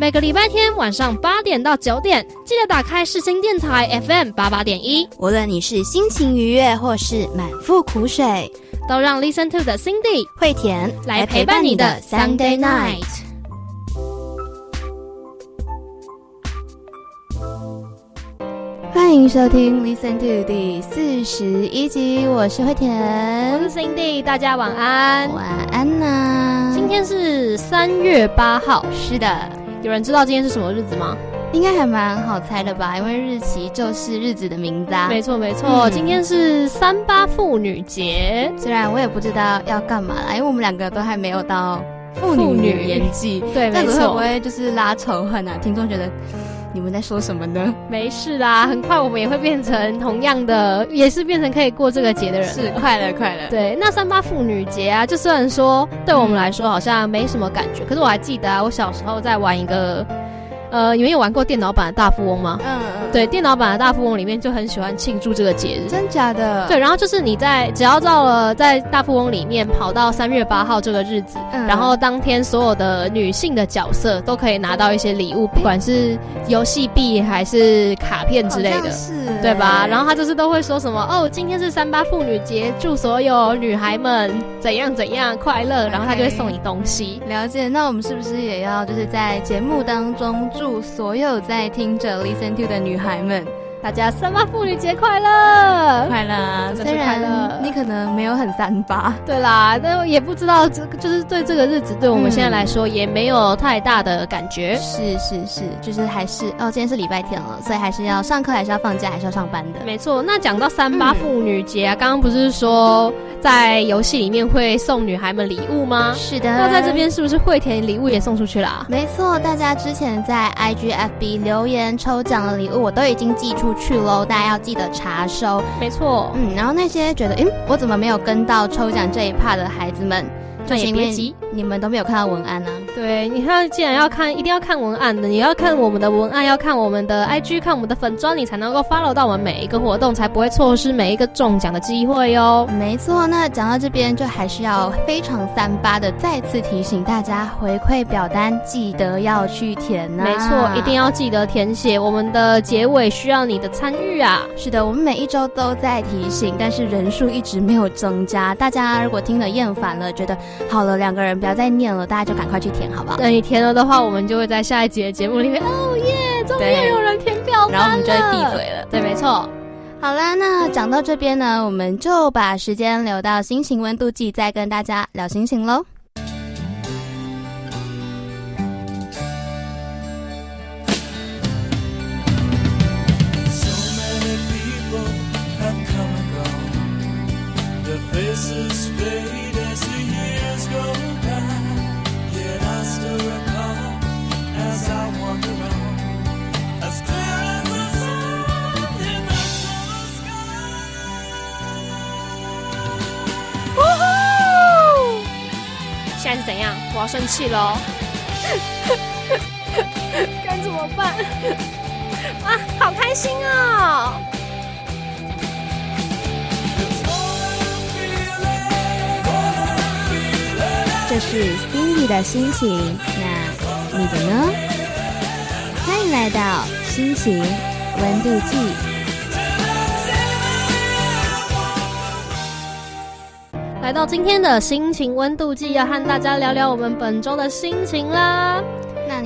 每个礼拜天晚上八点到九点，记得打开世新电台 FM 八八点一。无论你是心情愉悦或是满腹苦水，都让 Listen to 的 Cindy 惠田来陪伴你的 Sunday night。欢迎收听 Listen to 第四十一集，我是惠田，我是 Cindy，大家晚安，晚安呐。今天是三月八号，是的，有人知道今天是什么日子吗？应该还蛮好猜的吧，因为日期就是日子的名字啊。没错没错，今天是三八妇女节，虽然我也不知道要干嘛啦，因为我们两个都还没有到妇女年纪，对，没错，会不会就是拉仇恨啊？听众觉得。你们在说什么呢？没事啦，很快我们也会变成同样的，也是变成可以过这个节的人。是快乐快乐。对，那三八妇女节啊，就虽然说对我们来说好像没什么感觉，可是我还记得啊，我小时候在玩一个。呃，你们有玩过电脑版的大富翁吗？嗯嗯。对，电脑版的大富翁里面就很喜欢庆祝这个节日。真假的？对，然后就是你在只要到了在大富翁里面跑到三月八号这个日子，然后当天所有的女性的角色都可以拿到一些礼物，不管是游戏币还是卡片之类的，是，对吧？然后他就是都会说什么哦，今天是三八妇女节，祝所有女孩们怎样怎样快乐，然后他就会送你东西。了解。那我们是不是也要就是在节目当中？祝所有在听着 Listen to 的女孩们。大家三八妇女节快乐，快乐！虽然你可能没有很三八，对啦，但也不知道这就是对这个日子，对我们现在来说也没有太大的感觉。是是是，就是还是哦，今天是礼拜天了，所以还是要上课，还是要放假，还是要上班的。没错。那讲到三八妇女节啊，刚刚不是说在游戏里面会送女孩们礼物吗？是的。那在这边是不是会填礼物也送出去了？啊没错，大家之前在 IGFB 留言抽奖的礼物，我都已经寄出。去喽，大家要记得查收。没错，嗯，然后那些觉得，嗯，我怎么没有跟到抽奖这一趴的孩子们。那也别急，你们都没有看到文案呢。对，你看，既然要看，一定要看文案的。你要看我们的文案，要看我们的 IG，看我们的粉砖，你才能够 follow 到我们每一个活动，才不会错失每一个中奖的机会哟。没错，那讲到这边，就还是要非常三八的再次提醒大家，回馈表单记得要去填呐。没错，一定要记得填写。我们的结尾需要你的参与啊。是的，我们每一周都在提醒，但是人数一直没有增加。大家如果听了厌烦了，觉得。好了，两个人不要再念了，大家就赶快去填，好不好？等你填了的话，我们就会在下一集的节目里面，哦耶，终于有人填表然后我们就会闭嘴了。对，没错。好啦，那讲到这边呢，我们就把时间留到心情温度计，再跟大家聊心情喽。要生气喽！该怎么办？啊，好开心哦！这是 Cindy 的心情，那你的呢？欢迎来到心情温度计。来到今天的心情温度计，要和大家聊聊我们本周的心情啦。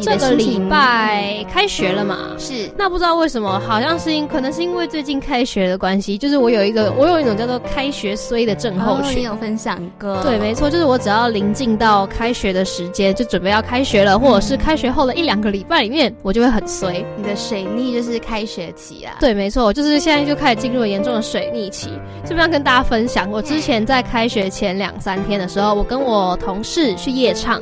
这个礼拜开学了嘛？是。那不知道为什么，好像是因可能是因为最近开学的关系，就是我有一个我有一种叫做开学衰的症候群。你有分享过？对，没错，就是我只要临近到开学的时间，就准备要开学了，或者是开学后的一两个礼拜里面，我就会很衰。你的水逆就是开学期啊？对，没错，就是现在就开始进入了严重的水逆期。这边要跟大家分享，我之前在开学前两三天的时候，我跟我同事去夜唱。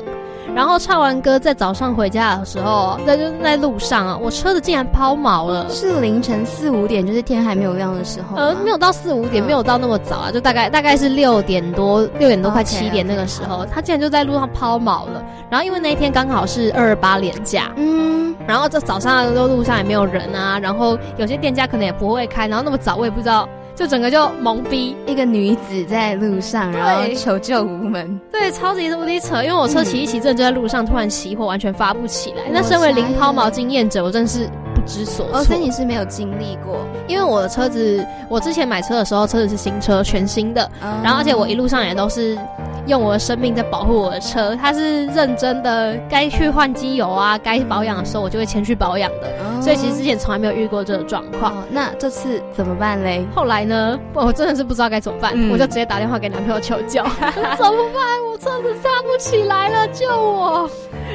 然后唱完歌，在早上回家的时候，在就在路上啊，我车子竟然抛锚了。是凌晨四五点，就是天还没有亮的时候。呃，没有到四五点，没有到那么早啊，就大概大概是六点多，六点多快七点那个时候，他竟然就在路上抛锚了。然后因为那一天刚好是二二八连假，嗯，然后这早上的路上也没有人啊，然后有些店家可能也不会开，然后那么早我也不知道。就整个就懵逼，一个女子在路上，然后求救无门，对，超级无敌扯。因为我车骑一骑，真的就在路上突然熄火，完全发不起来。那身为零抛锚经验者，我真的是不知所措。所以你是没有经历过，因为我的车子，我之前买车的时候，车子是新车，全新的，然后而且我一路上也都是。用我的生命在保护我的车，他是认真的，该去换机油啊，该保养的时候我就会前去保养的，所以其实之前从来没有遇过这个状况。那这次怎么办嘞？后来呢，我真的是不知道该怎么办，我就直接打电话给男朋友求救，怎么办？我车子刹不起来了，救我！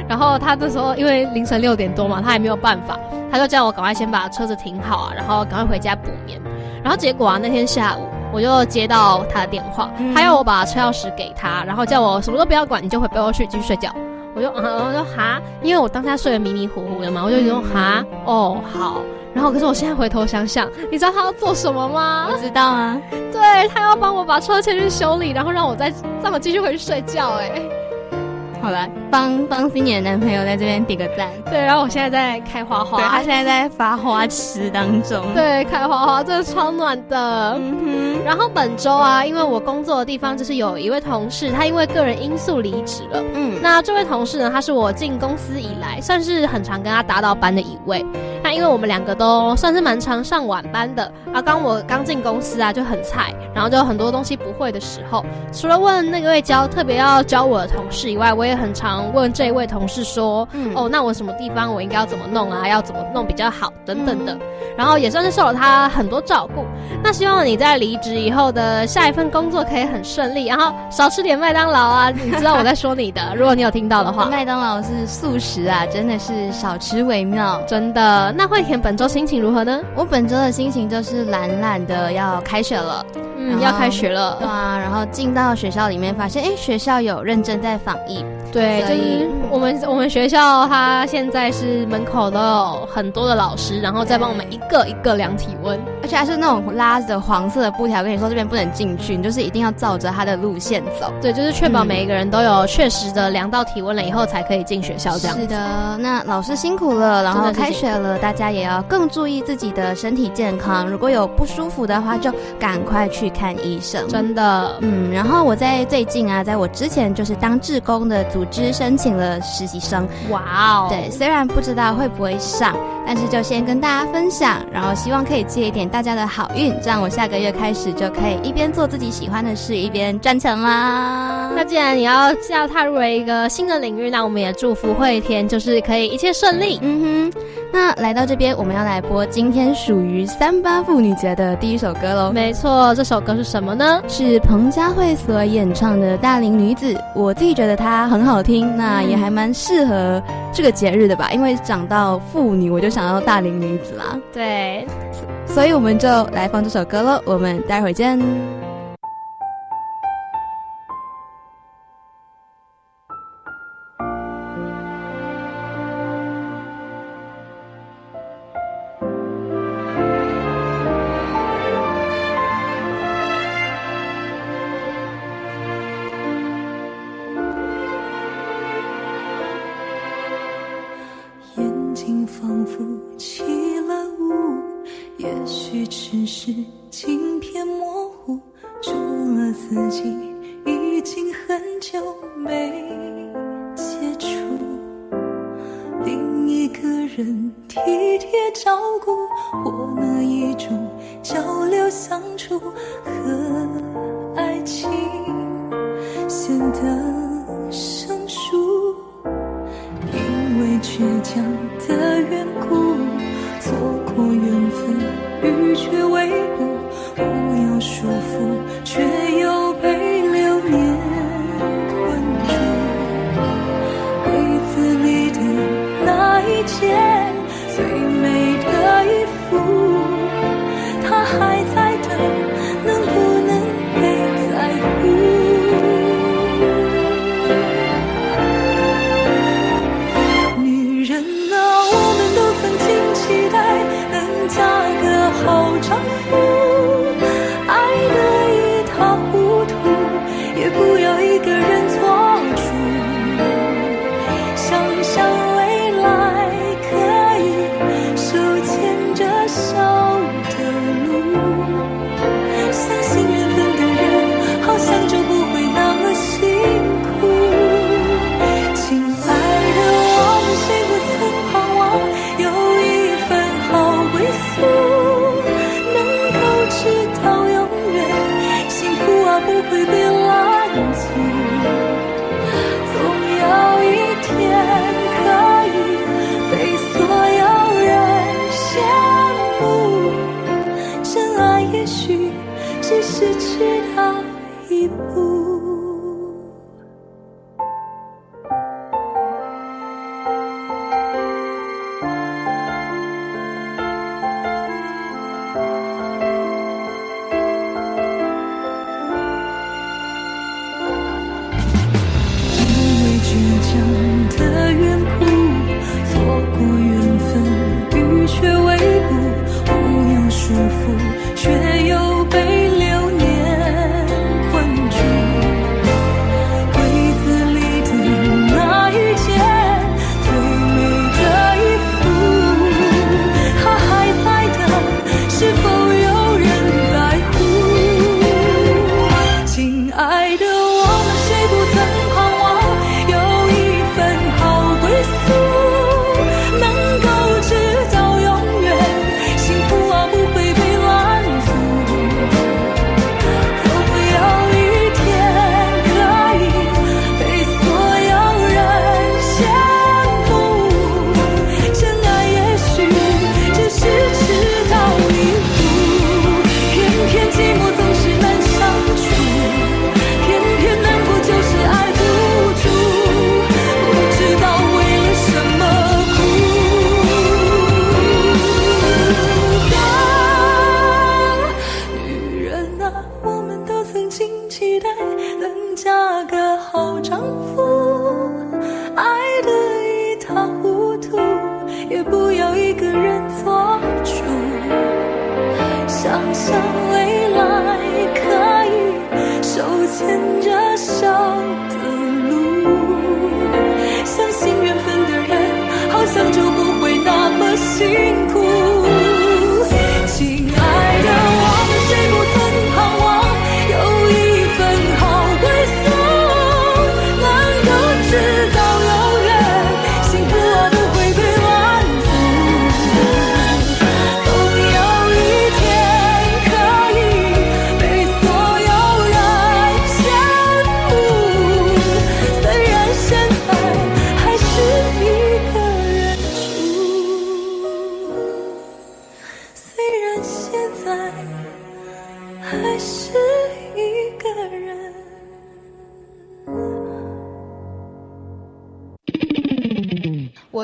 然后他那时候因为凌晨六点多嘛，他也没有办法，他就叫我赶快先把车子停好啊，然后赶快回家补眠。然后结果啊，那天下午。我就接到他的电话，他要我把车钥匙给他，然后叫我什么都不要管，你就回被窝去继续睡觉。我就啊，我说哈，因为我当下睡得迷迷糊糊的嘛，我就说哈，哦好。然后可是我现在回头想想，你知道他要做什么吗？我知道啊，对他要帮我把车牵去修理，然后让我再让我继续回去睡觉。哎。好了，帮帮新年的男朋友在这边点个赞。对，然后我现在在开花花，对他现在在发花痴当中。对，开花花，真的超暖的。嗯哼然后本周啊，因为我工作的地方就是有一位同事，他因为个人因素离职了。嗯，那这位同事呢，他是我进公司以来算是很常跟他搭到班的一位。那因为我们两个都算是蛮常上晚班的啊，刚我刚进公司啊就很菜，然后就很多东西不会的时候，除了问那位教特别要教我的同事以外，我也很常问这位同事说，哦，那我什么地方我应该要怎么弄啊，要怎么弄比较好等等的，然后也算是受了他很多照顾。那希望你在离职以后的下一份工作可以很顺利，然后少吃点麦当劳啊，你知道我在说你的，如果你有听到的话，麦当劳是素食啊，真的是少吃为妙，真的。那惠田本周心情如何呢？我本周的心情就是懒懒的，要开学了，嗯，要开学了，对啊，然后进到学校里面，发现哎，学校有认真在防疫。对，就是我们我们学校，它现在是门口都有很多的老师，然后再帮我们一个一个量体温，而且还是那种拉着黄色的布条跟你说这边不能进去，你就是一定要照着它的路线走。对，就是确保每一个人都有确实的量到体温了以后才可以进学校这样。是的，那老师辛苦了，然后开学了，大家也要更注意自己的身体健康。如果有不舒服的话，就赶快去看医生。真的，嗯，然后我在最近啊，在我之前就是当志工的。组织申请了实习生，哇哦！对，虽然不知道会不会上，但是就先跟大家分享，然后希望可以借一点大家的好运，这样我下个月开始就可以一边做自己喜欢的事，一边赚钱啦。那既然你要要踏入了一个新的领域，那我们也祝福慧天，就是可以一切顺利。嗯哼。那来到这边，我们要来播今天属于三八妇女节的第一首歌喽。没错，这首歌是什么呢？是彭佳慧所演唱的《大龄女子》。我自己觉得它很好听，那也还蛮适合这个节日的吧。因为讲到妇女，我就想到大龄女子啦。对，所以我们就来放这首歌喽。我们待会儿见。相处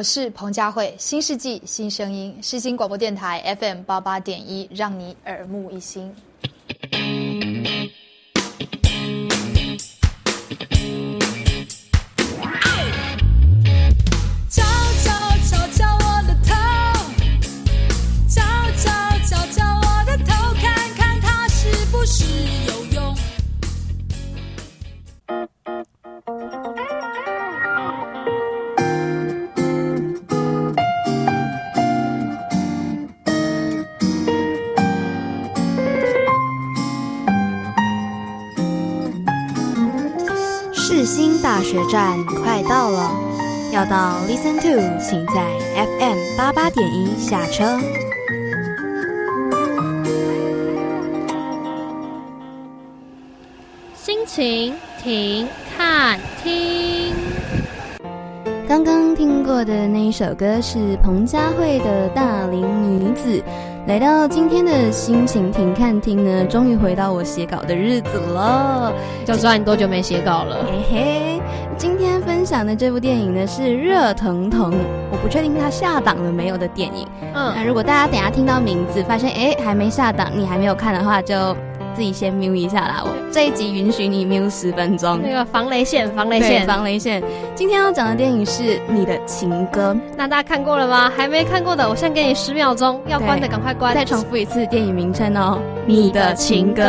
是彭佳慧，新世纪新声音，世新广播电台 FM 八八点一，让你耳目一新。要到 Listen to，请在 FM 八八点一下车。心情停看听。刚刚听过的那一首歌是彭佳慧的《大龄女子》。来到今天的心情停看听呢，终于回到我写稿的日子了。就知道你多久没写稿了。嘿嘿，今天分享的这部电影呢是《热腾腾》，我不确定它下档了没有的电影。嗯，那如果大家等下听到名字发现哎还没下档，你还没有看的话就。自己先瞄一下啦，我这一集允许你瞄十分钟。那个防雷线，防雷线，防雷线。今天要讲的电影是《你的情歌》，那大家看过了吗？还没看过的，我先给你十秒钟，要关的赶快关。再重复一次电影名称哦，《你的情歌》。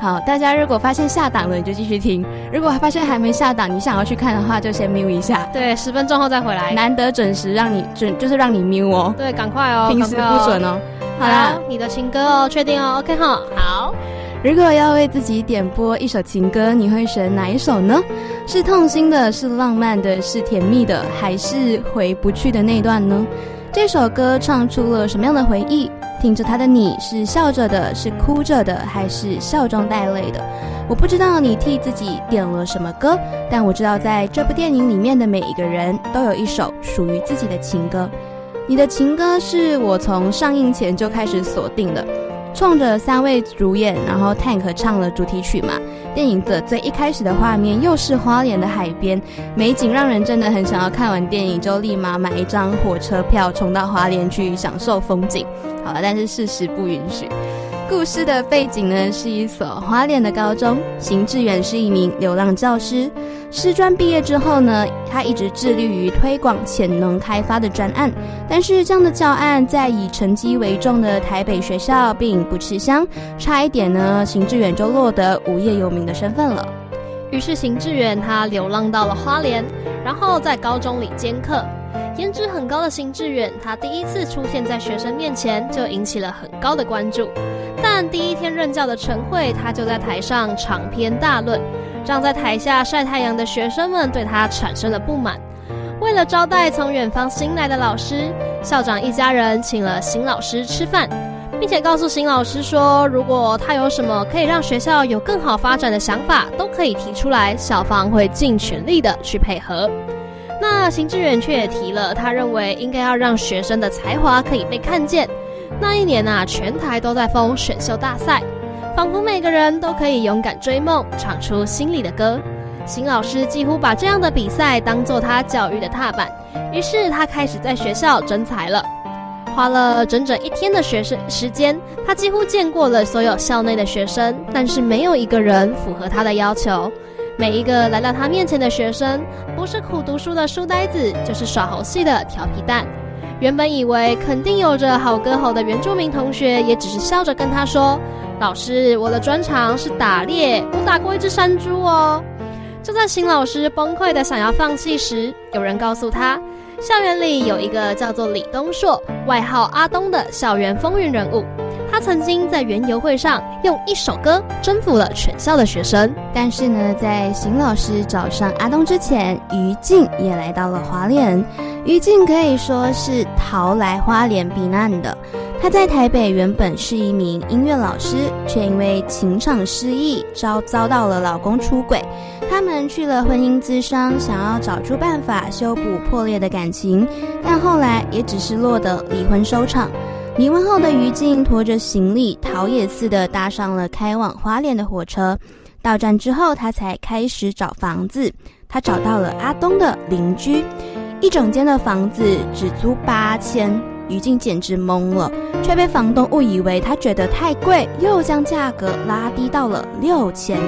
好，大家如果发现下档了，你就继续听；如果发现还没下档，你想要去看的话，就先瞄一下。对，十分钟后再回来。难得准时，让你准就是让你瞄哦。对，赶快哦，平时不准哦。好啦，《你的情歌》哦，确定哦，OK 哈，好。如果要为自己点播一首情歌，你会选哪一首呢？是痛心的，是浪漫的，是甜蜜的，还是回不去的那段呢？这首歌唱出了什么样的回忆？听着它的你是笑着的，是哭着的，还是笑中带泪的？我不知道你替自己点了什么歌，但我知道在这部电影里面的每一个人都有一首属于自己的情歌。你的情歌是我从上映前就开始锁定的。冲着三位主演，然后 Tank 唱了主题曲嘛。电影的最一开始的画面又是花莲的海边，美景让人真的很想要看完电影就立马买一张火车票冲到花莲去享受风景。好了，但是事实不允许。故事的背景呢是一所花莲的高中，邢志远是一名流浪教师。师专毕业之后呢，他一直致力于推广潜能开发的专案，但是这样的教案在以成绩为重的台北学校并不吃香，差一点呢，邢志远就落得无业游民的身份了。于是邢志远他流浪到了花莲，然后在高中里兼课。颜值很高的邢志远，他第一次出现在学生面前就引起了很高的关注。但第一天任教的陈慧，他就在台上长篇大论，让在台下晒太阳的学生们对他产生了不满。为了招待从远方新来的老师，校长一家人请了邢老师吃饭，并且告诉邢老师说，如果他有什么可以让学校有更好发展的想法，都可以提出来，校方会尽全力的去配合。那邢志远却也提了，他认为应该要让学生的才华可以被看见。那一年啊，全台都在封选秀大赛，仿佛每个人都可以勇敢追梦，唱出心里的歌。邢老师几乎把这样的比赛当做他教育的踏板，于是他开始在学校征才了，花了整整一天的学生时间，他几乎见过了所有校内的学生，但是没有一个人符合他的要求。每一个来到他面前的学生，不是苦读书的书呆子，就是耍猴戏的调皮蛋。原本以为肯定有着好歌喉的原住民同学，也只是笑着跟他说：“老师，我的专长是打猎，我打过一只山猪哦。”就在新老师崩溃的想要放弃时，有人告诉他，校园里有一个叫做李东硕，外号阿东的校园风云人物。他曾经在园游会上用一首歌征服了全校的学生，但是呢，在邢老师找上阿东之前，于静也来到了花莲。于静可以说是逃来花莲避难的。他在台北原本是一名音乐老师，却因为情场失意，遭遭到了老公出轨。他们去了婚姻咨商，想要找出办法修补破裂的感情，但后来也只是落得离婚收场。离婚后的于静拖着行李，逃也似的搭上了开往花莲的火车。到站之后，他才开始找房子。他找到了阿东的邻居，一整间的房子只租八千，于静简直懵了，却被房东误以为他觉得太贵，又将价格拉低到了六千。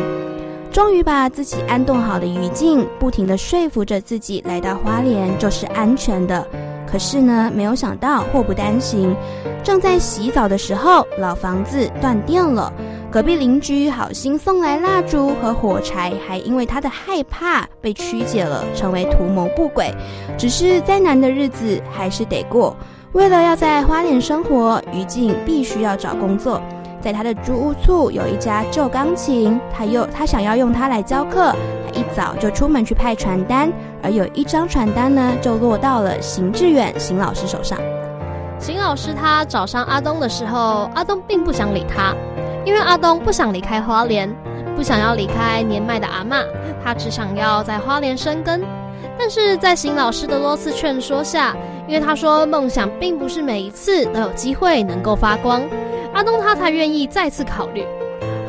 终于把自己安顿好的于静，不停的说服着自己，来到花莲就是安全的。可是呢，没有想到祸不单行。正在洗澡的时候，老房子断电了。隔壁邻居好心送来蜡烛和火柴，还因为他的害怕被曲解了，成为图谋不轨。只是再难的日子还是得过。为了要在花莲生活，于静必须要找工作。在他的租屋处有一家旧钢琴，他又他想要用它来教课。他一早就出门去派传单，而有一张传单呢，就落到了邢志远邢老师手上。邢老师他找上阿东的时候，阿东并不想理他，因为阿东不想离开花莲，不想要离开年迈的阿妈，他只想要在花莲生根。但是在邢老师的多次劝说下，因为他说梦想并不是每一次都有机会能够发光。阿东他才愿意再次考虑。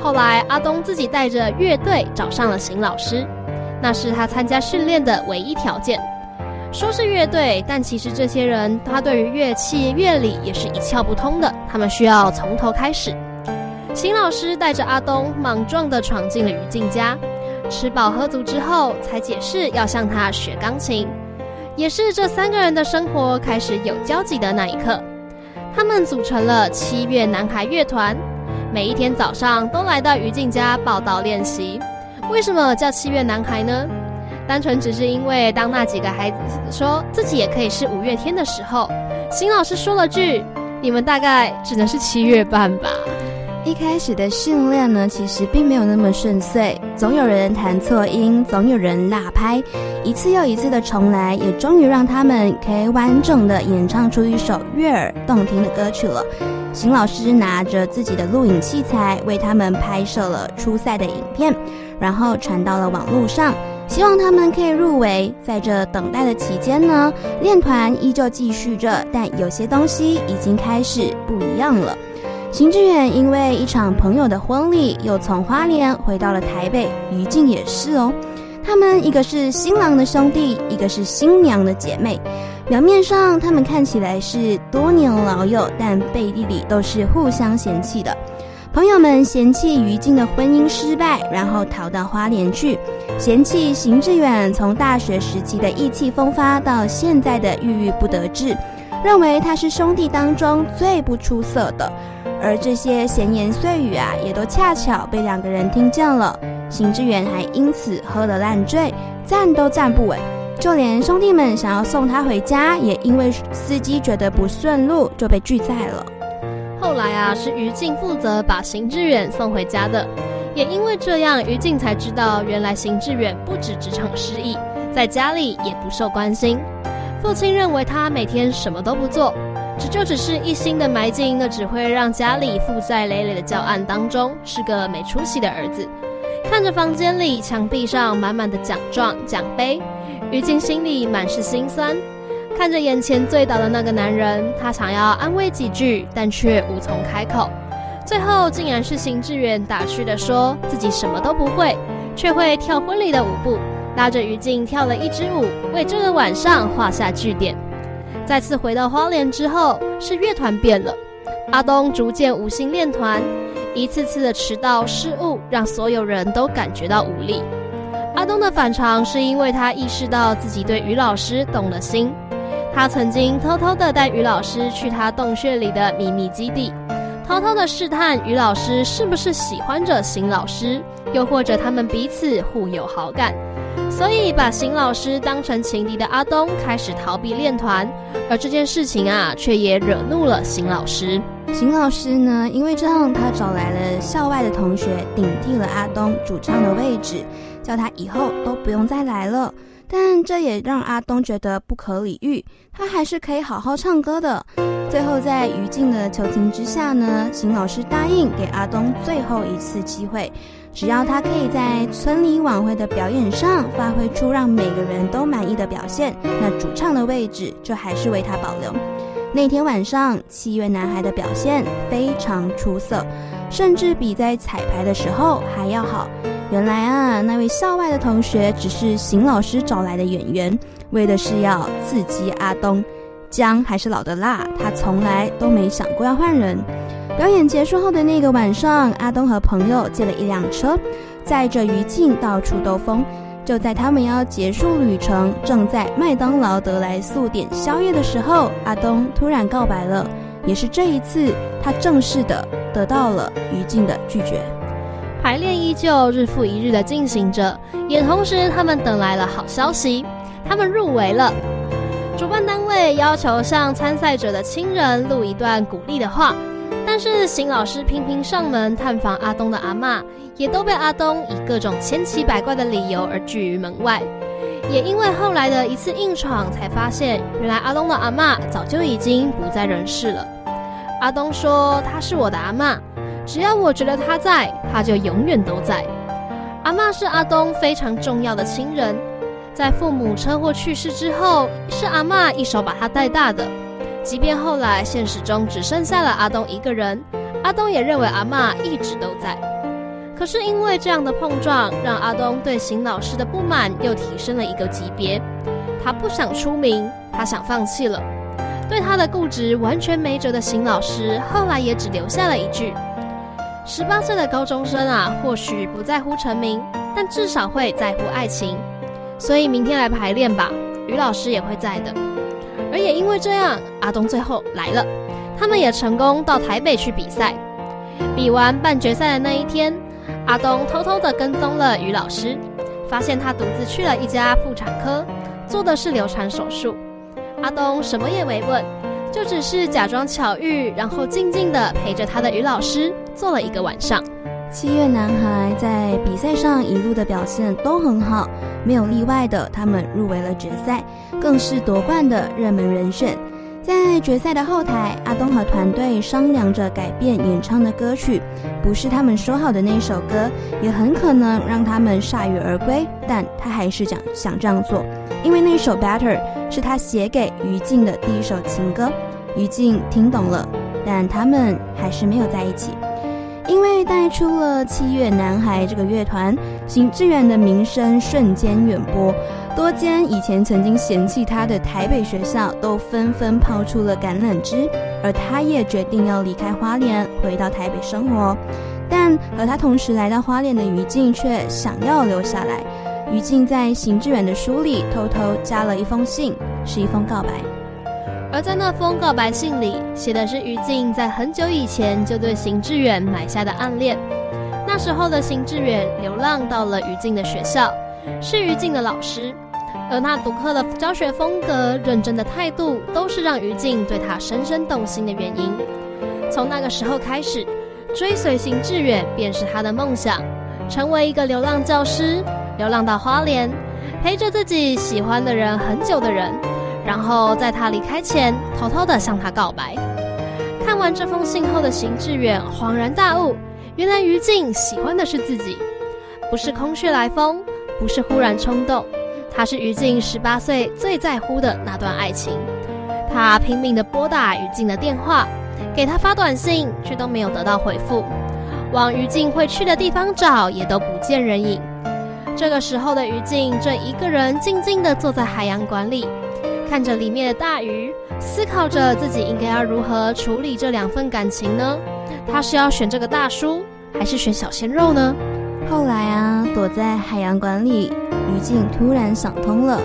后来，阿东自己带着乐队找上了邢老师，那是他参加训练的唯一条件。说是乐队，但其实这些人他对于乐器乐理也是一窍不通的，他们需要从头开始。邢老师带着阿东莽撞地闯进了于静家，吃饱喝足之后，才解释要向他学钢琴。也是这三个人的生活开始有交集的那一刻。他们组成了七月男孩乐团，每一天早上都来到于静家报道练习。为什么叫七月男孩呢？单纯只是因为当那几个孩子说自己也可以是五月天的时候，邢老师说了句：“你们大概只能是七月半吧。”一开始的训练呢，其实并没有那么顺遂，总有人弹错音，总有人落拍，一次又一次的重来，也终于让他们可以完整的演唱出一首悦耳动听的歌曲了。邢老师拿着自己的录影器材，为他们拍摄了初赛的影片，然后传到了网络上，希望他们可以入围。在这等待的期间呢，练团依旧继续着，但有些东西已经开始不一样了。邢志远因为一场朋友的婚礼，又从花莲回到了台北。于静也是哦，他们一个是新郎的兄弟，一个是新娘的姐妹。表面上他们看起来是多年老友，但背地里都是互相嫌弃的。朋友们嫌弃于静的婚姻失败，然后逃到花莲去；嫌弃邢志远从大学时期的意气风发到现在的郁郁不得志，认为他是兄弟当中最不出色的。而这些闲言碎语啊，也都恰巧被两个人听见了。邢志远还因此喝得烂醉，站都站不稳。就连兄弟们想要送他回家，也因为司机觉得不顺路，就被拒载了。后来啊，是于静负责把邢志远送回家的。也因为这样，于静才知道，原来邢志远不止职场失意，在家里也不受关心。父亲认为他每天什么都不做。这就只是一心的埋进那只会让家里负债累累的教案当中，是个没出息的儿子。看着房间里墙壁上满满的奖状奖杯，于静心里满是心酸。看着眼前醉倒的那个男人，他想要安慰几句，但却无从开口。最后竟然是邢志远打趣的说自己什么都不会，却会跳婚礼的舞步，拉着于静跳了一支舞，为这个晚上画下句点。再次回到花莲之后，是乐团变了。阿东逐渐无心练团，一次次的迟到失误，让所有人都感觉到无力。阿东的反常是因为他意识到自己对于老师动了心。他曾经偷偷的带于老师去他洞穴里的秘密基地，偷偷的试探于老师是不是喜欢着邢老师，又或者他们彼此互有好感。所以，把邢老师当成情敌的阿东开始逃避练团，而这件事情啊，却也惹怒了邢老师。邢老师呢，因为这样，他找来了校外的同学，顶替了阿东主唱的位置，叫他以后都不用再来了。但这也让阿东觉得不可理喻，他还是可以好好唱歌的。最后，在于静的求情之下呢，邢老师答应给阿东最后一次机会。只要他可以在村里晚会的表演上发挥出让每个人都满意的表现，那主唱的位置就还是为他保留。那天晚上，七月男孩的表现非常出色，甚至比在彩排的时候还要好。原来啊，那位校外的同学只是邢老师找来的演员，为的是要刺激阿东。姜还是老的辣，他从来都没想过要换人。表演结束后的那个晚上，阿东和朋友借了一辆车，载着于静到处兜风。就在他们要结束旅程，正在麦当劳得来速点宵夜的时候，阿东突然告白了。也是这一次，他正式的得到了于静的拒绝。排练依旧日复一日的进行着，也同时他们等来了好消息，他们入围了。主办单位要求向参赛者的亲人录一段鼓励的话。但是邢老师频频上门探访阿东的阿妈，也都被阿东以各种千奇百怪的理由而拒于门外。也因为后来的一次硬闯，才发现原来阿东的阿妈早就已经不在人世了。阿东说：“他是我的阿妈，只要我觉得他在，他就永远都在。”阿妈是阿东非常重要的亲人，在父母车祸去世之后，是阿妈一手把他带大的。即便后来现实中只剩下了阿东一个人，阿东也认为阿妈一直都在。可是因为这样的碰撞，让阿东对邢老师的不满又提升了一个级别。他不想出名，他想放弃了。对他的固执完全没辙的邢老师，后来也只留下了一句：“十八岁的高中生啊，或许不在乎成名，但至少会在乎爱情。所以明天来排练吧，于老师也会在的。”而也因为这样，阿东最后来了，他们也成功到台北去比赛。比完半决赛的那一天，阿东偷偷的跟踪了于老师，发现他独自去了一家妇产科，做的是流产手术。阿东什么也没问，就只是假装巧遇，然后静静的陪着他的于老师做了一个晚上。七月男孩在比赛上一路的表现都很好，没有例外的，他们入围了决赛，更是夺冠的热门人选。在决赛的后台，阿东和团队商量着改变演唱的歌曲，不是他们说好的那首歌，也很可能让他们铩羽而归。但他还是想想这样做，因为那首《Better》是他写给于静的第一首情歌。于静听懂了，但他们还是没有在一起。因为带出了七月男孩这个乐团，邢志远的名声瞬间远播，多间以前曾经嫌弃他的台北学校都纷纷抛出了橄榄枝，而他也决定要离开花莲，回到台北生活。但和他同时来到花莲的于静却想要留下来。于静在邢志远的书里偷偷加了一封信，是一封告白。而在那封告白信里，写的是于静在很久以前就对邢志远埋下的暗恋。那时候的邢志远流浪到了于静的学校，是于静的老师，而那独特的教学风格、认真的态度，都是让于静对他深深动心的原因。从那个时候开始，追随邢志远便是他的梦想，成为一个流浪教师，流浪到花莲，陪着自己喜欢的人很久的人。然后在他离开前，偷偷的向他告白。看完这封信后的邢志远恍然大悟，原来于静喜欢的是自己，不是空穴来风，不是忽然冲动，他是于静十八岁最在乎的那段爱情。他拼命的拨打于静的电话，给他发短信，却都没有得到回复。往于静会去的地方找，也都不见人影。这个时候的于静正一个人静静的坐在海洋馆里。看着里面的大鱼，思考着自己应该要如何处理这两份感情呢？他是要选这个大叔，还是选小鲜肉呢？后来啊，躲在海洋馆里，于静突然想通了，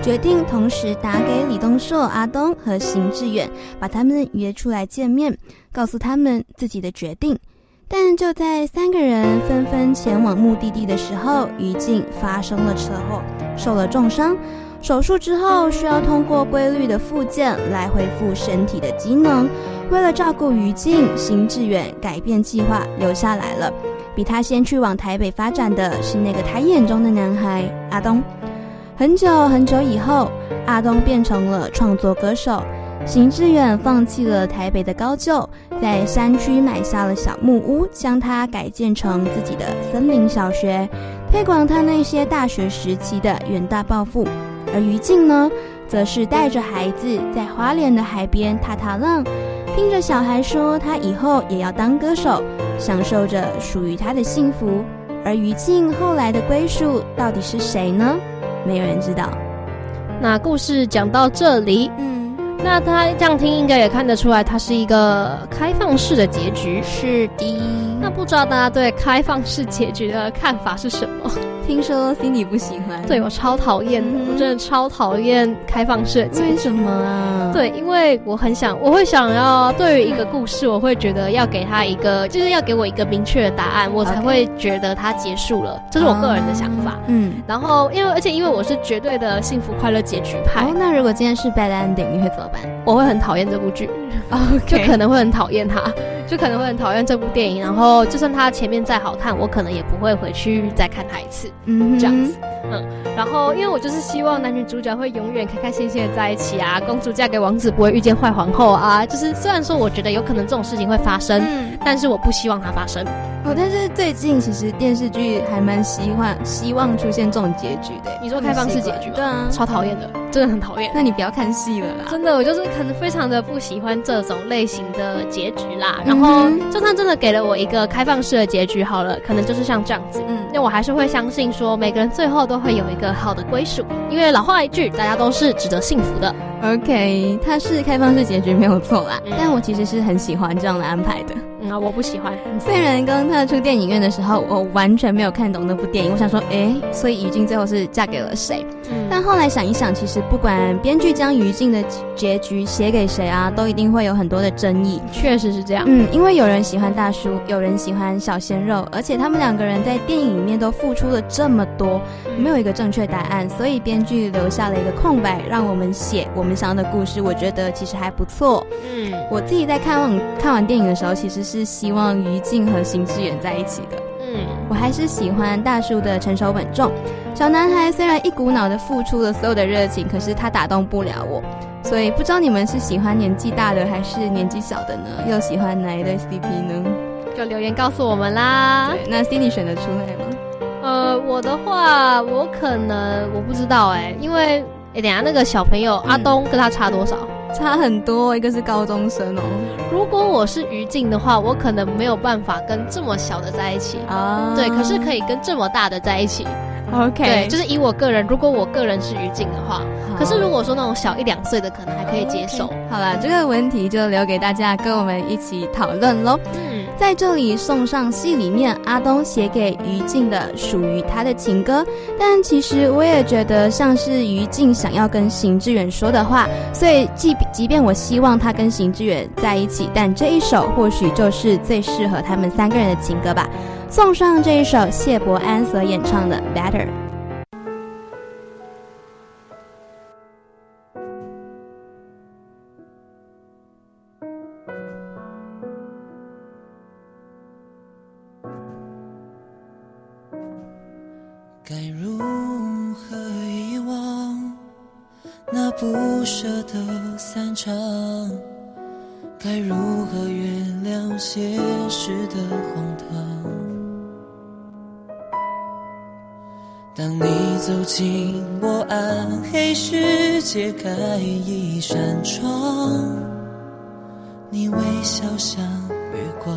决定同时打给李东硕、阿东和邢志远，把他们约出来见面，告诉他们自己的决定。但就在三个人纷纷前往目的地的时候，于静发生了车祸，受了重伤。手术之后需要通过规律的复健来恢复身体的机能。为了照顾于静，邢志远改变计划留下来了。比他先去往台北发展的是那个他眼中的男孩阿东。很久很久以后，阿东变成了创作歌手。邢志远放弃了台北的高就，在山区买下了小木屋，将它改建成自己的森林小学，推广他那些大学时期的远大抱负。而于静呢，则是带着孩子在花莲的海边踏踏浪，听着小孩说他以后也要当歌手，享受着属于他的幸福。而于静后来的归属到底是谁呢？没有人知道。那故事讲到这里，嗯，那他这样听应该也看得出来，它是一个开放式的结局。是的。那不知道大家对开放式结局的看法是什么？听说 Cindy 不喜欢，对我超讨厌，我真的超讨厌开放设计。为什么啊？对，因为我很想，我会想要对于一个故事，我会觉得要给他一个，就是要给我一个明确的答案，我才会觉得它结束了。这是我个人的想法。嗯，然后因为而且因为我是绝对的幸福快乐结局派。哦，那如果今天是 bad ending，你会怎么办？我会很讨厌这部剧，就可能会很讨厌他。就可能会很讨厌这部电影，然后就算他前面再好看，我可能也不会回去再看他一次，嗯，这样子，嗯，然后因为我就是希望男女主角会永远开开心心的在一起啊，公主嫁给王子不会遇见坏皇后啊，就是虽然说我觉得有可能这种事情会发生，但是我不希望它发生。哦，但是最近其实电视剧还蛮希望希望出现这种结局的。你说开放式结局吗？对啊，超讨厌的，真的很讨厌。那你不要看戏了啦。真的，我就是可能非常的不喜欢这种类型的结局啦。然后，就算真的给了我一个开放式的结局，好了，可能就是像这样子。嗯，那我还是会相信说，每个人最后都会有一个好的归属。因为老话一句，大家都是值得幸福的。OK，它是开放式结局没有错啦。但我其实是很喜欢这样的安排的。啊，我不喜欢。虽然刚踏出电影院的时候，我完全没有看懂那部电影。我想说，哎，所以于静最后是嫁给了谁？但后来想一想，其实不管编剧将于静的结局写给谁啊，都一定会有很多的争议。确实是这样。嗯，因为有人喜欢大叔，有人喜欢小鲜肉，而且他们两个人在电影里面都付出了这么多，没有一个正确答案，所以编剧留下了一个空白，让我们写我们想要的故事。我觉得其实还不错。嗯，我自己在看完看完电影的时候，其实是希望于静和邢志远在一起的。嗯，我还是喜欢大叔的成熟稳重。小男孩虽然一股脑的付出了所有的热情，可是他打动不了我。所以不知道你们是喜欢年纪大的还是年纪小的呢？又喜欢哪一对 CP 呢？就留言告诉我们啦。对，那 Cindy 选得出来吗？呃，我的话，我可能我不知道哎，因为哎，等下那个小朋友阿东跟他差多少？差很多，一个是高中生哦。如果我是于静的话，我可能没有办法跟这么小的在一起啊。对，可是可以跟这么大的在一起。OK，对，就是以我个人，如果我个人是于静的话，可是如果说那种小一两岁的，可能还可以接受。好了，这个问题就留给大家跟我们一起讨论喽。嗯，在这里送上戏里面阿东写给于静的属于他的情歌，但其实我也觉得像是于静想要跟邢志远说的话，所以即即便我希望他跟邢志远在一起，但这一首或许就是最适合他们三个人的情歌吧。送上这一首谢伯安所演唱的《Better》。该如何遗忘那不舍的散场？该如何原谅现实的荒唐？当你走进我暗黑世界，开一扇窗，你微笑像月光，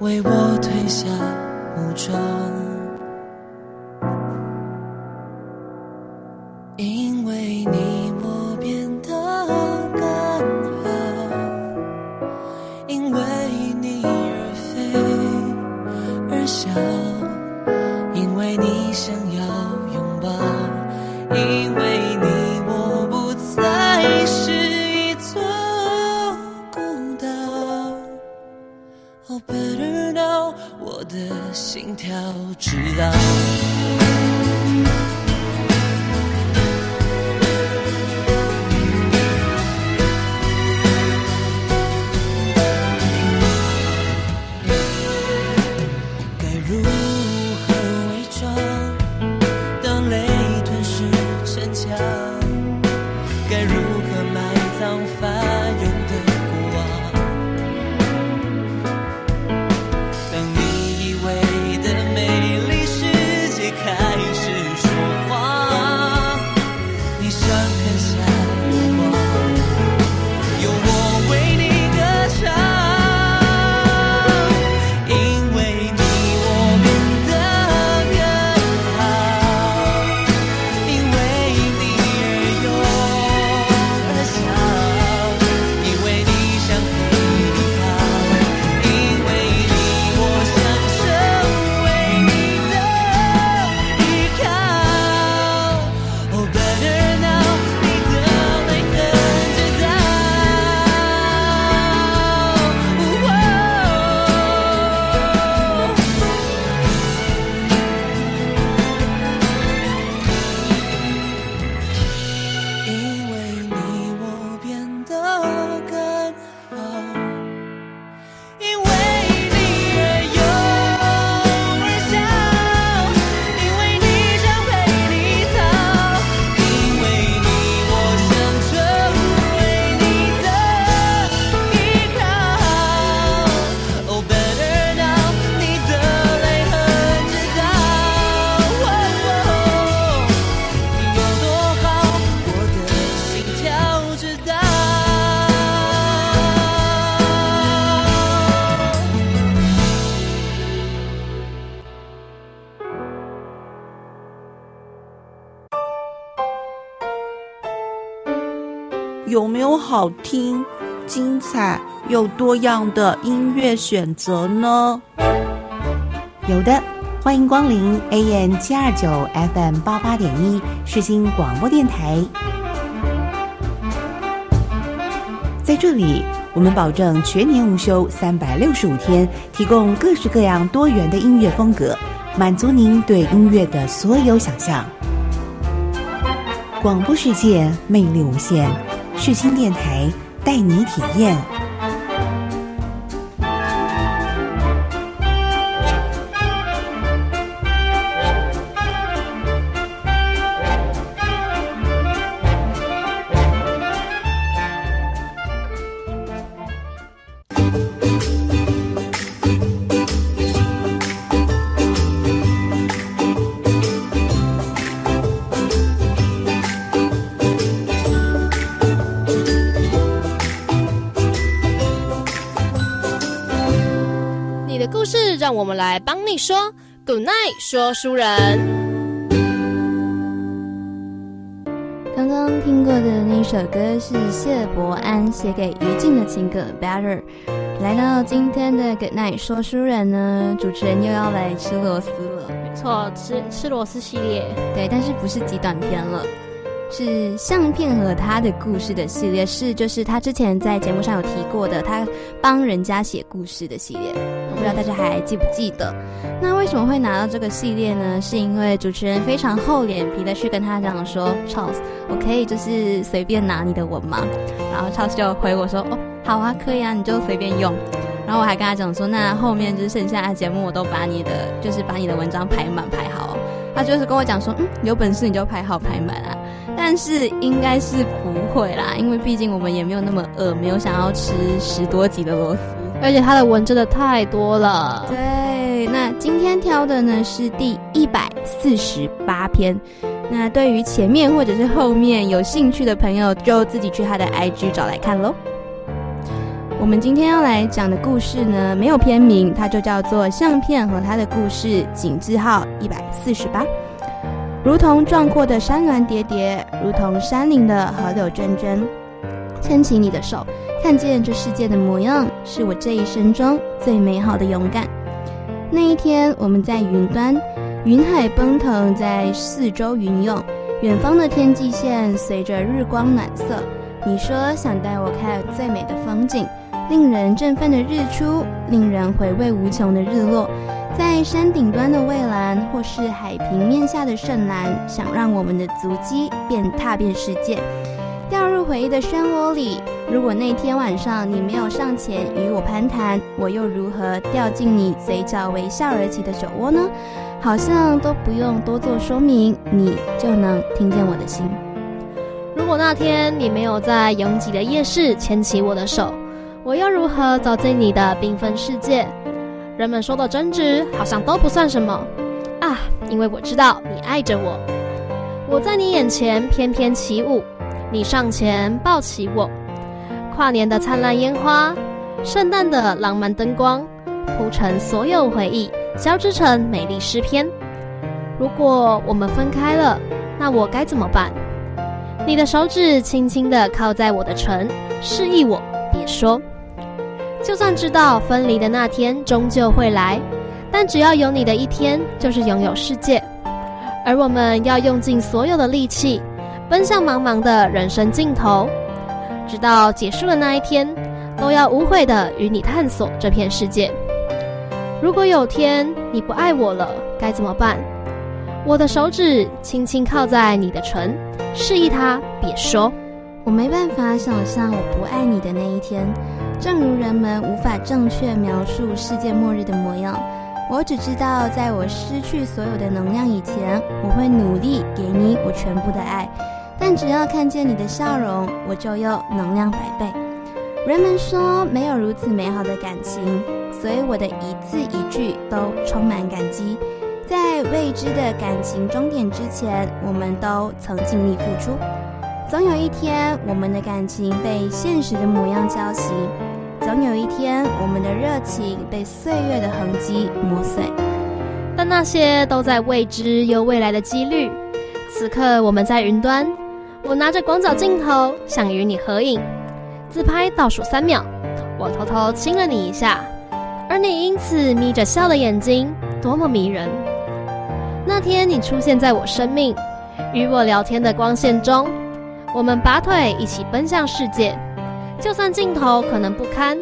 为我褪下武装，好听、精彩又多样的音乐选择呢？有的，欢迎光临 AM 七二九 FM 八八点一世新广播电台。在这里，我们保证全年无休，三百六十五天，提供各式各样多元的音乐风格，满足您对音乐的所有想象。广播世界魅力无限。视听电台带你体验。们来帮你说 Good night，说书人。刚刚听过的那首歌是谢伯安写给于静的情歌《Better》。来到今天的 Good Night 说书人呢，主持人又要来吃螺丝了。没错，吃吃螺丝系列，对，但是不是极短片了。是相片和他的故事的系列，是就是他之前在节目上有提过的，他帮人家写故事的系列，知道大家还记不记得？那为什么会拿到这个系列呢？是因为主持人非常厚脸皮的去跟他讲说，Charles，我可以就是随便拿你的文吗？然后 chaos 就回我说，哦，好啊，可以啊，你就随便用。然后我还跟他讲说，那后面就是剩下的节目，我都把你的就是把你的文章排满排好。他就是跟我讲说，嗯，有本事你就排好排满啊。但是应该是不会啦，因为毕竟我们也没有那么饿，没有想要吃十多集的螺丝，而且它的文真的太多了。对，那今天挑的呢是第一百四十八篇。那对于前面或者是后面有兴趣的朋友，就自己去他的 IG 找来看喽。我们今天要来讲的故事呢，没有片名，它就叫做《相片和他的故事》，井字号一百四十八。如同壮阔的山峦叠叠，如同山林的河流涓涓，牵起你的手，看见这世界的模样，是我这一生中最美好的勇敢。那一天，我们在云端，云海奔腾在四周云涌，远方的天际线随着日光暖色。你说想带我看最美的风景。令人振奋的日出，令人回味无穷的日落，在山顶端的蔚蓝，或是海平面下的圣蓝，想让我们的足迹便踏遍世界，掉入回忆的漩涡里。如果那天晚上你没有上前与我攀谈，我又如何掉进你嘴角微笑而起的酒窝呢？好像都不用多做说明，你就能听见我的心。如果那天你没有在拥挤的夜市牵起我的手。我又如何走进你的缤纷世界？人们说的争执好像都不算什么啊，因为我知道你爱着我。我在你眼前翩翩起舞，你上前抱起我。跨年的灿烂烟花，圣诞的浪漫灯光，铺成所有回忆，交织成美丽诗篇。如果我们分开了，那我该怎么办？你的手指轻轻地靠在我的唇，示意我别说。就算知道分离的那天终究会来，但只要有你的一天，就是拥有世界。而我们要用尽所有的力气，奔向茫茫的人生尽头，直到结束的那一天，都要无悔的与你探索这片世界。如果有天你不爱我了，该怎么办？我的手指轻轻靠在你的唇，示意他别说。我没办法想象我不爱你的那一天。正如人们无法正确描述世界末日的模样，我只知道，在我失去所有的能量以前，我会努力给你我全部的爱。但只要看见你的笑容，我就又能量百倍。人们说没有如此美好的感情，所以我的一字一句都充满感激。在未知的感情终点之前，我们都曾尽力付出。总有一天，我们的感情被现实的模样浇熄；总有一天，我们的热情被岁月的痕迹磨碎。但那些都在未知又未来的几率。此刻，我们在云端，我拿着广角镜头想与你合影，自拍倒数三秒，我偷偷亲了你一下，而你因此眯着笑的眼睛，多么迷人。那天，你出现在我生命，与我聊天的光线中。我们拔腿一起奔向世界，就算尽头可能不堪，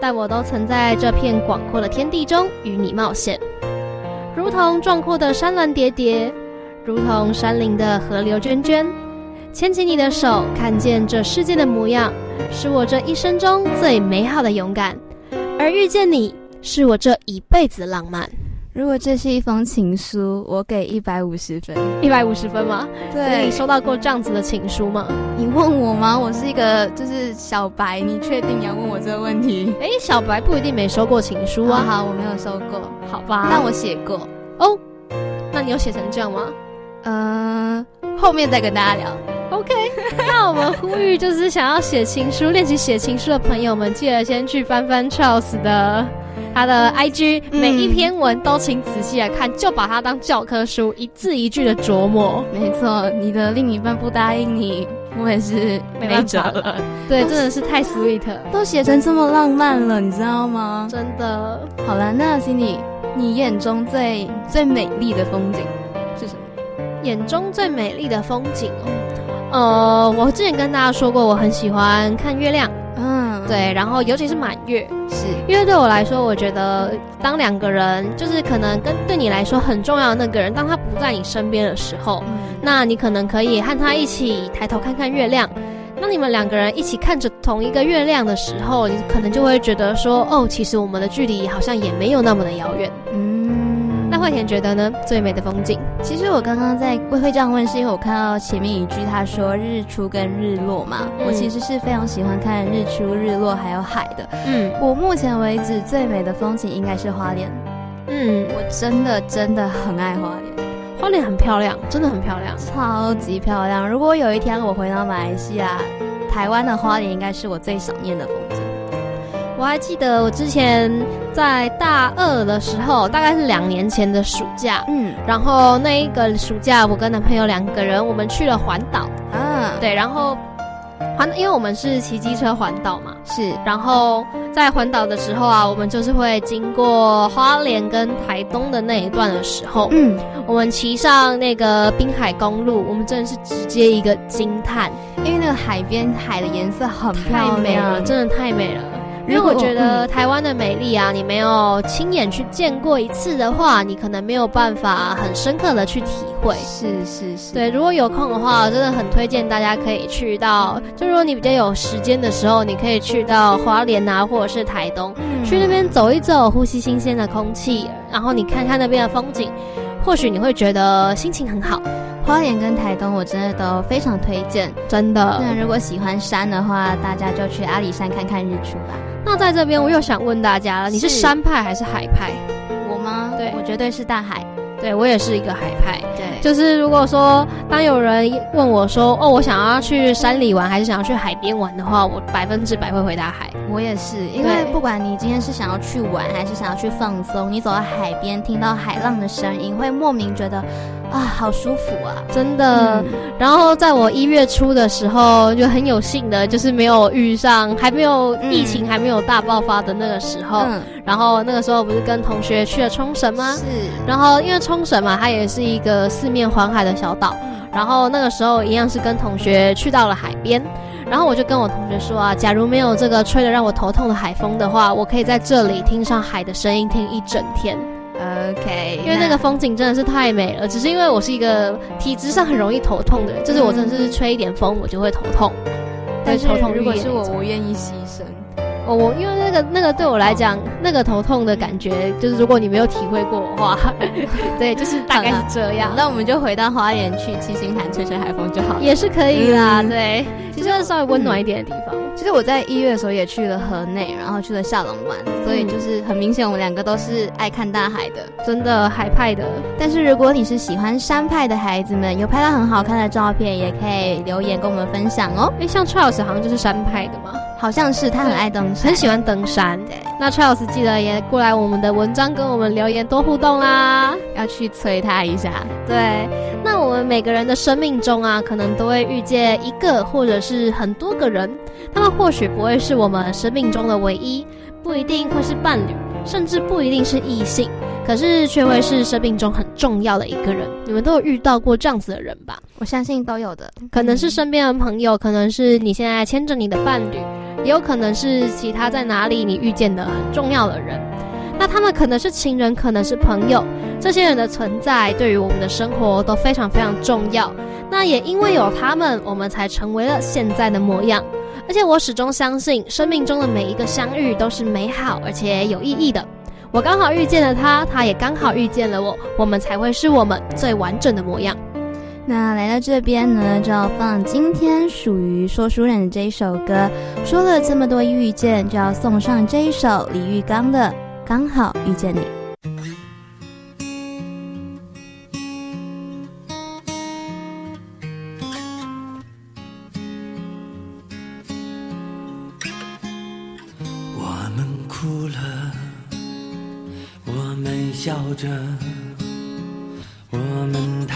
但我都曾在这片广阔的天地中与你冒险。如同壮阔的山峦叠叠，如同山林的河流涓涓，牵起你的手，看见这世界的模样，是我这一生中最美好的勇敢。而遇见你，是我这一辈子的浪漫。如果这是一封情书，我给一百五十分。一百五十分吗？对。你收到过这样子的情书吗？你问我吗？我是一个就是小白，你确定要问我这个问题？哎，小白不一定没收过情书啊。好，我没有收过。好吧。但我写过。哦，那你有写成这样吗？嗯，后面再跟大家聊。OK，那我们呼吁就是想要写情书、练习写情书的朋友们，记得先去翻翻 Charles 的他的 IG，每一篇文都请仔细来看，就把它当教科书，一字一句的琢磨。没错，你的另一半不答应你，我也是没辙了。对，真的是太 sweet，都写成这么浪漫了，你知道吗？真的。好了，那 Cindy，你眼中最最美丽的风景是什么？眼中最美丽的风景哦。呃，我之前跟大家说过，我很喜欢看月亮，嗯，对，然后尤其是满月，是。因为对我来说，我觉得当两个人就是可能跟对你来说很重要的那个人，当他不在你身边的时候，那你可能可以和他一起抬头看看月亮。当你们两个人一起看着同一个月亮的时候，你可能就会觉得说，哦，其实我们的距离好像也没有那么的遥远，嗯。那慧田觉得呢？最美的风景，其实我刚刚在会会这样问，是因为我看到前面一句他说日出跟日落嘛。我其实是非常喜欢看日出、日落还有海的。嗯，我目前为止最美的风景应该是花莲。嗯，我真的真的很爱花莲，花莲很漂亮，真的很漂亮，超级漂亮。如果有一天我回到马来西亚，台湾的花莲应该是我最想念的风景。我还记得我之前在大二的时候，大概是两年前的暑假，嗯，然后那一个暑假，我跟男朋友两个人，我们去了环岛，啊，对，然后环，因为我们是骑机车环岛嘛，是，然后在环岛的时候啊，我们就是会经过花莲跟台东的那一段的时候，嗯，我们骑上那个滨海公路，我们真的是直接一个惊叹，因为那个海边海的颜色很太美了，真的太美了。如果觉得台湾的美丽啊，你没有亲眼去见过一次的话，你可能没有办法很深刻的去体会。是是是，对。如果有空的话，真的很推荐大家可以去到，就如果你比较有时间的时候，你可以去到花莲啊，或者是台东，去那边走一走，呼吸新鲜的空气，然后你看看那边的风景，或许你会觉得心情很好。花莲跟台东，我真的都非常推荐，真的。那如果喜欢山的话，大家就去阿里山看看日出吧。那在这边，我又想问大家了，你是山派还是海派？我吗？对，我绝对是大海。对我也是一个海派。对，就是如果说当有人问我说，哦，我想要去山里玩，还是想要去海边玩的话，我百分之百会回答海。我也是，因为不管你今天是想要去玩，还是想要去放松，你走到海边，听到海浪的声音，会莫名觉得。啊，好舒服啊，真的。然后在我一月初的时候，就很有幸的，就是没有遇上，还没有疫情还没有大爆发的那个时候。然后那个时候不是跟同学去了冲绳吗？是。然后因为冲绳嘛，它也是一个四面环海的小岛。然后那个时候一样是跟同学去到了海边。然后我就跟我同学说啊，假如没有这个吹得让我头痛的海风的话，我可以在这里听上海的声音听一整天。OK，因为那个风景真的是太美了，只是因为我是一个体质上很容易头痛的人，就是我真的是吹一点风我就会头痛。但是头痛如果是我，我愿意牺牲。哦，我因为那个那个对我来讲，那个头痛的感觉，就是如果你没有体会过的话，对，就是大概是这样。那我们就回到花园去七星潭吹吹海风就好，也是可以啦。对，其实稍微温暖一点的地方。其实我在一月的时候也去了河内，然后去了下龙湾，所以就是很明显我们两个都是爱看大海的，真的海派的。但是如果你是喜欢山派的孩子们，有拍到很好看的照片，也可以留言跟我们分享哦。哎，像 Charles 好像就是山派的嘛。好像是他很爱登山，很喜欢登山。对，那 Charles 记得也过来我们的文章跟我们留言多互动啦，要去催他一下。对，那我们每个人的生命中啊，可能都会遇见一个或者是很多个人，他们或许不会是我们生命中的唯一，不一定会是伴侣，甚至不一定是异性。可是却会是生命中很重要的一个人，你们都有遇到过这样子的人吧？我相信都有的，可能是身边的朋友，可能是你现在牵着你的伴侣，也有可能是其他在哪里你遇见的很重要的人。那他们可能是情人，可能是朋友，这些人的存在对于我们的生活都非常非常重要。那也因为有他们，我们才成为了现在的模样。而且我始终相信，生命中的每一个相遇都是美好而且有意义的。我刚好遇见了他，他也刚好遇见了我，我们才会是我们最完整的模样。那来到这边呢就要放今天属于说书人的这一首歌。说了这么多遇见就要送上这一首李玉刚的刚好遇见你。我们哭了我们笑着我们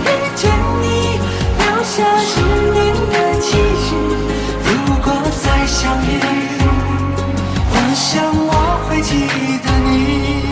遇见你留下十年的期许。如果再相遇我想我会记得你。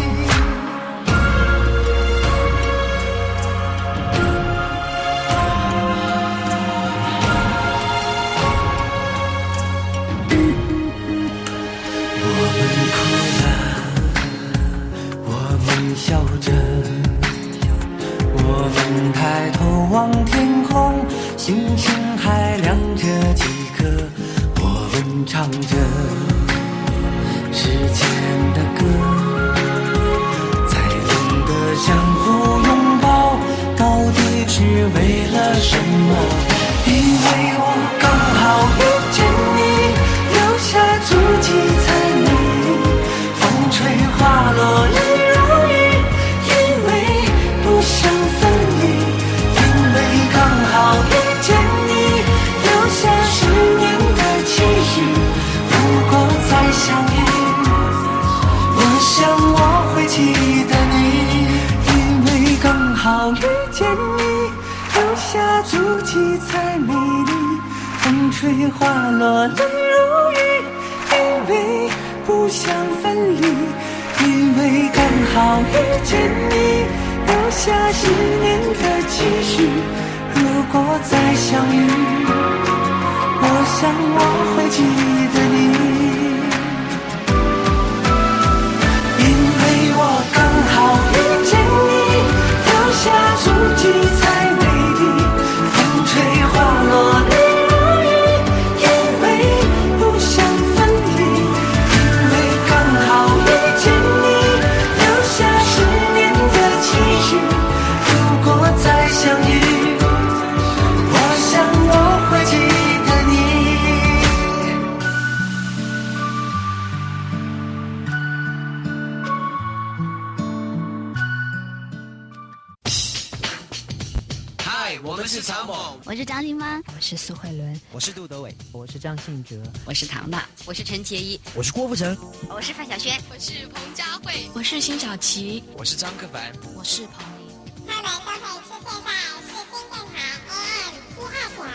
是曹猛，我是张金芳，我是苏慧伦，我是杜德伟，我是张信哲，我是唐娜，我是陈洁仪，我是郭富城，我是范晓萱，我是彭佳慧，我是辛晓琪，我是张克凡，我是彭林。他们都会出现在是新电台 AM 七二九，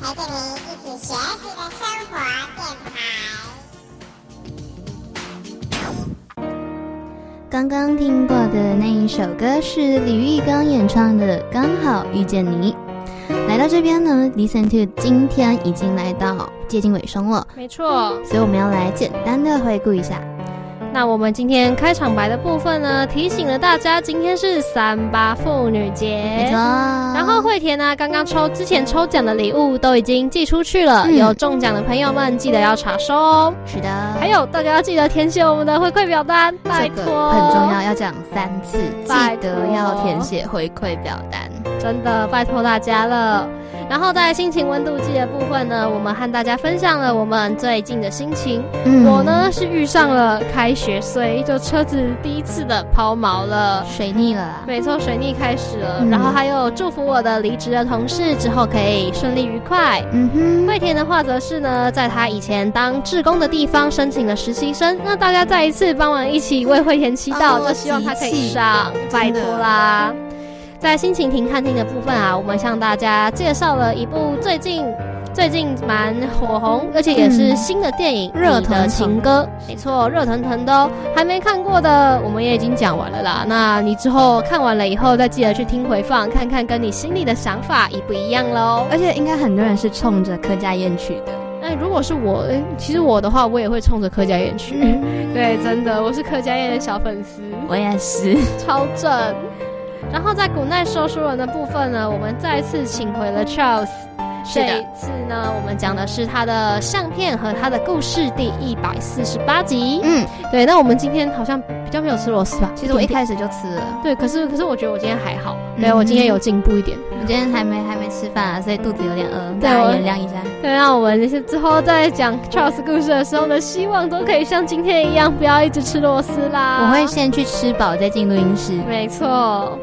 陪着你一起学习的生活电台。刚刚听过的那一首歌是李玉刚演唱的《刚好遇见你》。来到这边呢，Listen to 今天已经来到接近尾声了，没错，所以我们要来简单的回顾一下。那我们今天开场白的部分呢，提醒了大家，今天是三八妇女节，没错。然后惠田呢，刚刚抽之前抽奖的礼物都已经寄出去了，有中奖的朋友们记得要查收哦。是的，还有大家要记得填写我们的回馈表单，拜托，很重要，要讲三次，记得要填写回馈表单，真的拜托大家了。然后在心情温度计的部分呢，我们和大家分享了我们最近的心情。我呢是遇上了开学岁，就车子第一次的抛锚了，水逆了。没错，水逆开始了。然后还有祝福我的离职的同事之后可以顺利愉快。嗯哼。惠田的话则是呢，在他以前当志工的地方申请了实习生，那大家再一次帮忙一起为惠田祈祷，就希望他可以上，拜托啦。在心情停看厅的部分啊，我们向大家介绍了一部最近最近蛮火红，而且也是新的电影《热的情歌》。没错，热腾腾的哦，还没看过的，我们也已经讲完了啦。那你之后看完了以后，再记得去听回放，看看跟你心里的想法一不一样喽。而且应该很多人是冲着柯佳燕去的。哎，如果是我，其实我的话，我也会冲着柯佳燕去。对，真的，我是柯佳燕的小粉丝。我也是，超正。然后在古奈说书人的部分呢，我们再次请回了 Charles。这一次呢，我们讲的是他的相片和他的故事第一百四十八集。嗯，对。那我们今天好像比较没有吃螺丝吧？其实我一开始就吃了。对，可是可是我觉得我今天还好。对我今天有进步一点。我今天还没还没吃饭啊，所以肚子有点饿，大家原谅一下。对，那我们就是之后在讲 Charles 故事的时候呢，希望都可以像今天一样，不要一直吃螺丝啦。我会先去吃饱再进录音室。没错。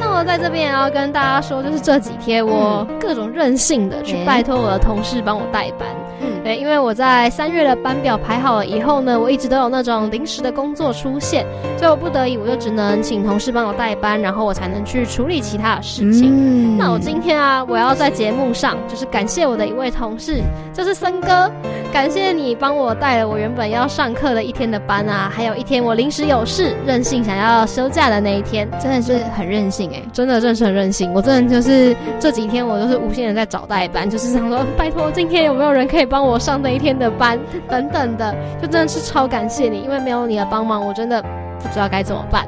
那我在这边也要跟大家说，就是这几天我各种任性的去拜托我的同事帮我代班。嗯，对，因为我在三月的班表排好了以后呢，我一直都有那种临时的工作出现，所以我不得已我就只能请同事帮我代班，然后我才能去处理其他的事情。那我今天啊，我要在节目上就是感谢我的一位同事，就是森哥，感谢你帮我带了我原本要上课的一天的班啊，还有一天我临时有事任性想要休假的那一天，真的是很任性哎，真的真是很任性。我真的就是这几天我都是无限的在找代班，就是想说拜托今天有没有人可以。帮我上那一天的班，等等的，就真的是超感谢你，因为没有你的帮忙，我真的不知道该怎么办。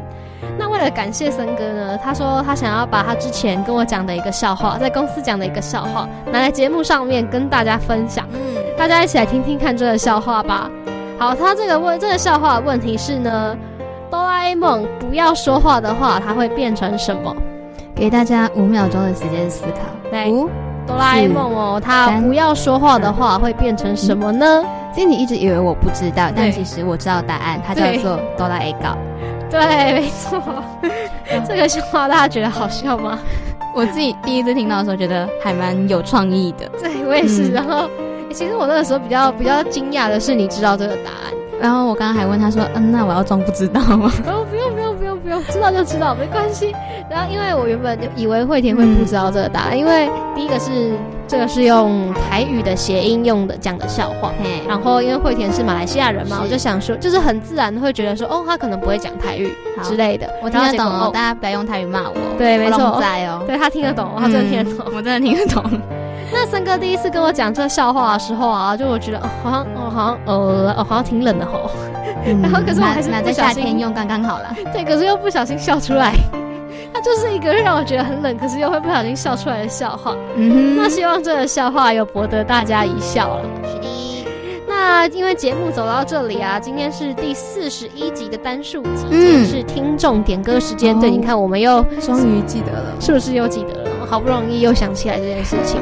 那为了感谢森哥呢，他说他想要把他之前跟我讲的一个笑话，在公司讲的一个笑话，拿来节目上面跟大家分享。嗯，大家一起来听听看这个笑话吧。好，他这个问这个笑话的问题是呢，哆啦 A 梦不要说话的话，它会变成什么？给大家五秒钟的时间思考。五。哆啦 A 梦哦，他不要说话的话会变成什么呢？其实你一直以为我不知道，但其实我知道答案，它叫做哆啦 A 告。对，没错。这个笑话大家觉得好笑吗？我自己第一次听到的时候觉得还蛮有创意的。对，我也是。然后，其实我那个时候比较比较惊讶的是，你知道这个答案。然后我刚刚还问他说：“嗯，那我要装不知道吗？”哦，不用不知道就知道，没关系。然后因为我原本就以为惠田会不知道这个答案，因为第一个是这个是用台语的谐音用的讲的笑话，然后因为惠田是马来西亚人嘛，我就想说，就是很自然的会觉得说，哦，他可能不会讲台语之类的。我听得懂哦，大家不要用台语骂我。对，没错，在哦，对他听得懂，他真的听得懂，我真的听得懂。那森哥第一次跟我讲这个笑话的时候啊，就我觉得好像哦，好像呃，哦，好像挺冷的吼。然后可是我还是拿在夏天用刚刚好了。对，可是又不小心笑出来。它就是一个让我觉得很冷，可是又会不小心笑出来的笑话。嗯哼那希望这个笑话有博得大家一笑了。是的。那因为节目走到这里啊，今天是第四十一集的单数集，嗯，是听众点歌时间。对，你看我们又终于记得了，是不是又记得了？好不容易又想起来这件事情。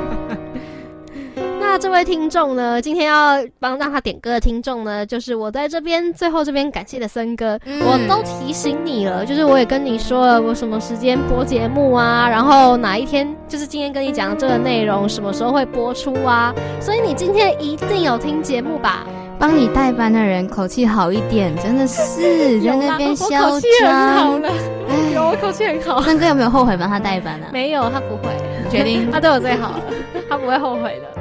那这位听众呢？今天要帮让他点歌的听众呢，就是我在这边最后这边感谢的森哥，我都提醒你了，就是我也跟你说了，我什么时间播节目啊，然后哪一天就是今天跟你讲这个内容，什么时候会播出啊？所以你今天一定有听节目吧？帮你代班的人口气好一点，真的是 在那边嚣张。口气很好了，有我口气很好。森哥有没有后悔帮他代班啊？没有，他不会，决定 他对我最好了，他不会后悔的。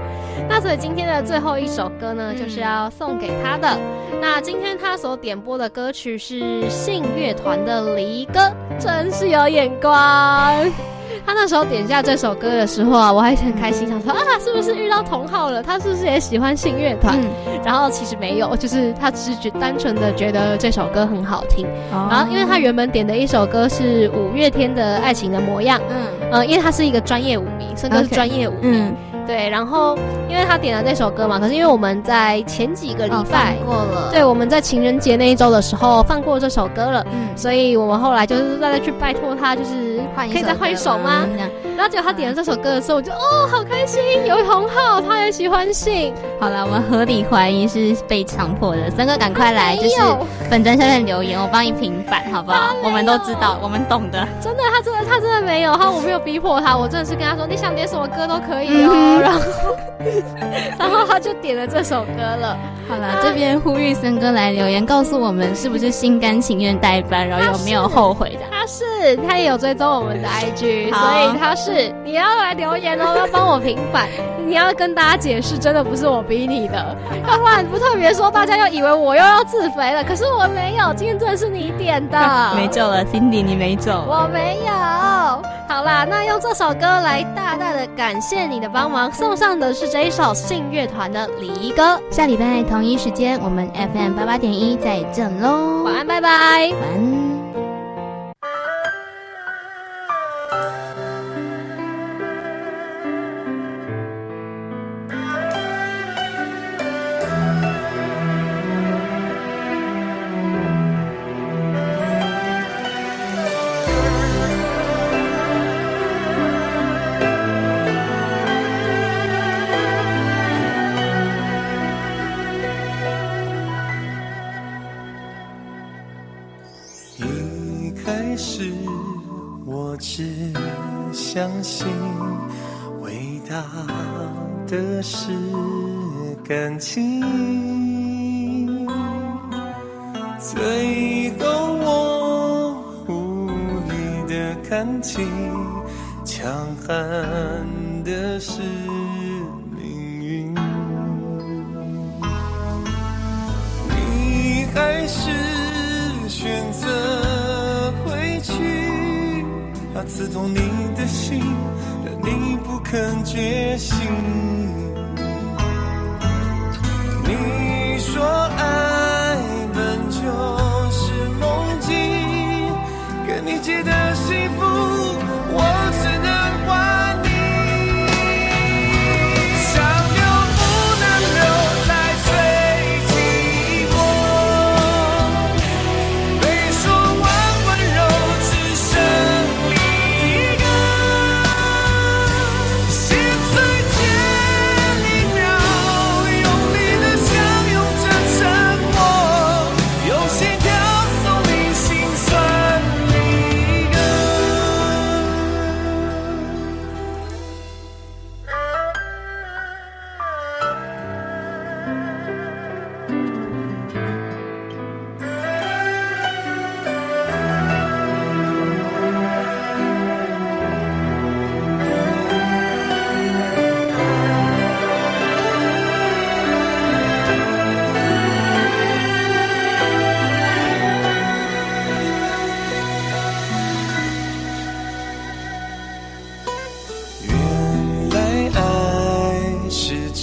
那所以今天的最后一首歌呢，就是要送给他的。那今天他所点播的歌曲是信乐团的《离歌》，真是有眼光。他那时候点下这首歌的时候啊，我还很开心，想说啊，是不是遇到同好了？他是不是也喜欢信乐团？然后其实没有，就是他只是觉单纯的觉得这首歌很好听。然后因为他原本点的一首歌是五月天的《爱情的模样》，嗯，呃，因为他是一个专业舞迷，甚至是专业舞迷。对，然后因为他点了那首歌嘛，可是因为我们在前几个礼拜过了，对，我们在情人节那一周的时候放过这首歌了，嗯，所以我们后来就是再去拜托他，就是可以再换一首吗？然后结果他点了这首歌的时候，我就哦，好开心，有同好，他也喜欢信。好了，我们合理怀疑是被强迫的，三哥赶快来，就是本专下面留言，我帮你平反，好不好？我们都知道，我们懂的。真的，他真的，他真的没有，他我没有逼迫他，我真的是跟他说，你想点什么歌都可以哦。然后，然后他就点了这首歌了。好了，这边呼吁森哥来留言，告诉我们是不是心甘情愿代班，然后有没有后悔的？他是，他也有追踪我们的 IG，所以他是。你要来留言哦，要帮我平反，你要跟大家解释，真的不是我逼你的。要不然不特别说，大家又以为我又要自肥了。可是我没有，今天真的是你点的。没救了，Cindy，你没走。我没有。好啦，那用这首歌来大大的感谢你的帮忙，送上的是这一首信乐团的《离歌》。下礼拜同一时间，我们 FM 八八点一再见喽。晚安，拜拜。晚安。一开始。我只相信，伟大的是感情。最后我无力的看清，强悍的是刺痛你的心，但你不肯觉醒。你说爱本就是梦境，给。你记得幸福，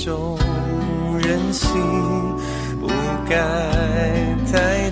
动人心不该太